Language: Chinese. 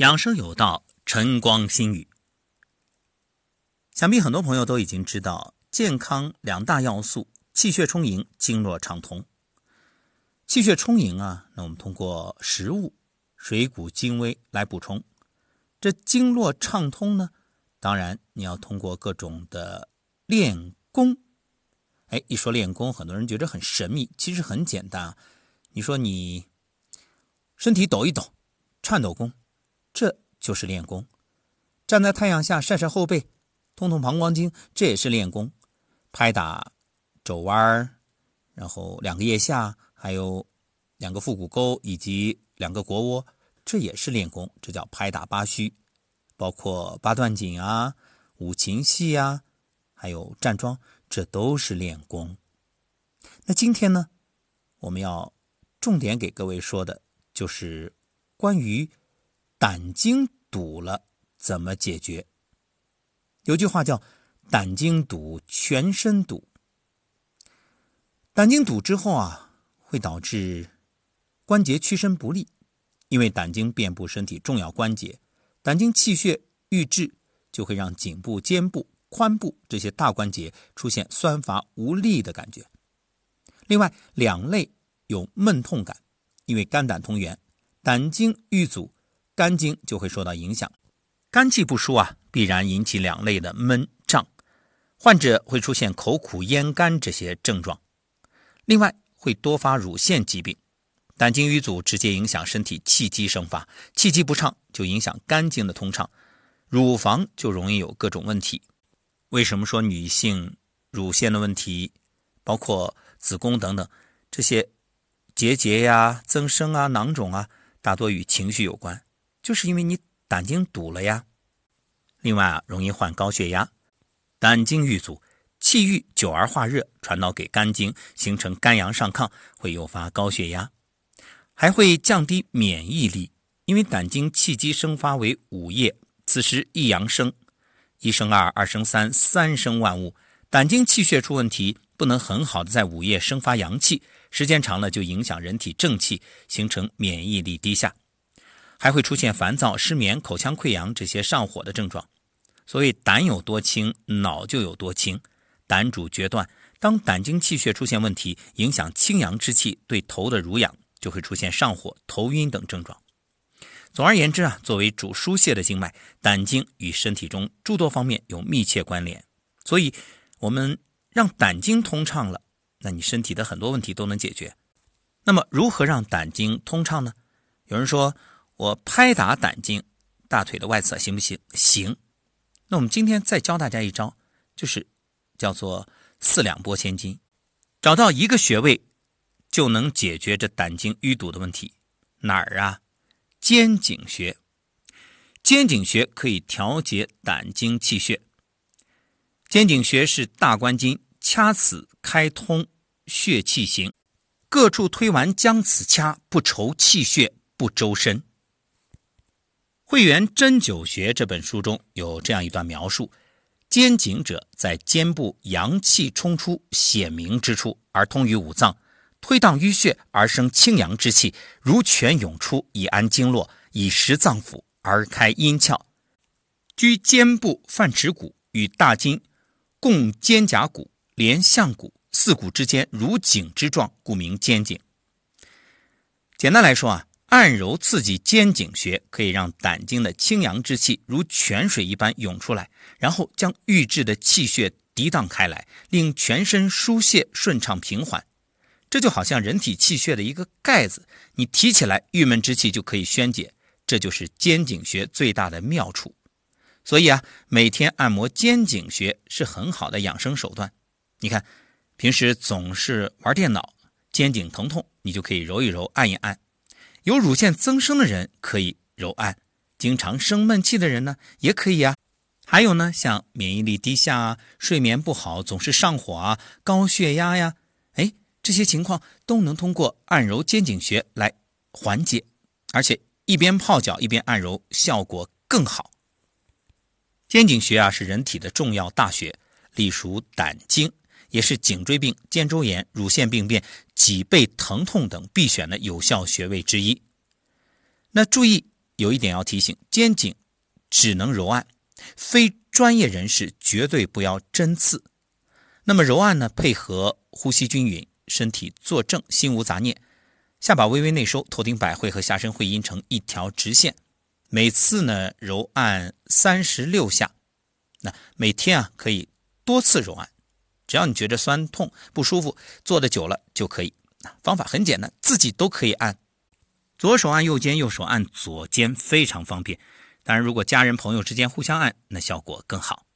养生有道，晨光心语。想必很多朋友都已经知道，健康两大要素：气血充盈、经络畅通。气血充盈啊，那我们通过食物、水谷精微来补充；这经络畅通呢，当然你要通过各种的练功。哎，一说练功，很多人觉得很神秘，其实很简单啊。你说你身体抖一抖，颤抖功。这就是练功，站在太阳下晒晒后背，通通膀胱经，这也是练功。拍打肘弯然后两个腋下，还有两个腹股沟以及两个腘窝，这也是练功，这叫拍打八虚。包括八段锦啊、五禽戏啊，还有站桩，这都是练功。那今天呢，我们要重点给各位说的就是关于。胆经堵了怎么解决？有句话叫“胆经堵，全身堵”。胆经堵之后啊，会导致关节屈伸不利，因为胆经遍布身体重要关节，胆经气血郁滞，就会让颈部、肩部、髋部这些大关节出现酸乏无力的感觉。另外，两肋有闷痛感，因为肝胆同源，胆经郁阻。肝经就会受到影响，肝气不舒啊，必然引起两肋的闷胀，患者会出现口苦咽干这些症状。另外，会多发乳腺疾病，胆经淤阻直接影响身体气机生发，气机不畅就影响肝经的通畅，乳房就容易有各种问题。为什么说女性乳腺的问题，包括子宫等等这些结节呀、增生啊、囊肿啊，大多与情绪有关。就是因为你胆经堵了呀，另外啊，容易患高血压，胆经郁阻，气郁久而化热，传导给肝经，形成肝阳上亢，会诱发高血压，还会降低免疫力。因为胆经气机生发为五液，此时一阳生，一生二，二生三，三生万物。胆经气血出问题，不能很好的在五液生发阳气，时间长了就影响人体正气，形成免疫力低下。还会出现烦躁、失眠、口腔溃疡这些上火的症状。所谓胆有多轻，脑就有多轻。胆主决断，当胆经气血出现问题，影响清阳之气对头的濡养，就会出现上火、头晕等症状。总而言之啊，作为主疏泄的经脉，胆经与身体中诸多方面有密切关联。所以，我们让胆经通畅了，那你身体的很多问题都能解决。那么，如何让胆经通畅呢？有人说。我拍打胆经，大腿的外侧行不行？行。那我们今天再教大家一招，就是叫做四两拨千斤，找到一个穴位就能解决这胆经淤堵的问题。哪儿啊？肩颈穴。肩颈穴可以调节胆经气血。肩颈穴是大关筋，掐此开通血气行，各处推完将此掐，不愁气血不周身。《会员针灸学》这本书中有这样一段描述：肩颈者，在肩部阳气冲出显明之处，而通于五脏，推荡淤血而生清阳之气，如泉涌出，以安经络，以实脏腑而开阴窍。居肩部泛指骨与大筋共肩胛骨连项骨，四骨之间如颈之状，故名肩颈。简单来说啊。按揉刺激肩颈穴，可以让胆经的清阳之气如泉水一般涌出来，然后将郁滞的气血涤荡开来，令全身疏泄顺畅平缓。这就好像人体气血的一个盖子，你提起来，郁闷之气就可以宣解。这就是肩颈穴最大的妙处。所以啊，每天按摩肩颈穴是很好的养生手段。你看，平时总是玩电脑，肩颈疼痛，你就可以揉一揉，按一按。有乳腺增生的人可以揉按，经常生闷气的人呢也可以啊。还有呢，像免疫力低下啊、睡眠不好、总是上火啊、高血压呀，哎，这些情况都能通过按揉肩颈穴来缓解，而且一边泡脚一边按揉，效果更好。肩颈穴啊是人体的重要大穴，隶属胆经。也是颈椎病、肩周炎、乳腺病变、脊背疼痛等必选的有效穴位之一。那注意有一点要提醒：肩颈只能揉按，非专业人士绝对不要针刺。那么揉按呢，配合呼吸均匀，身体坐正，心无杂念，下巴微微内收，头顶百会和下身会阴成一条直线。每次呢揉按三十六下，那每天啊可以多次揉按，只要你觉得酸痛不舒服，坐的久了就可以。方法很简单，自己都可以按。左手按右肩，右手按左肩，非常方便。当然，如果家人朋友之间互相按，那效果更好。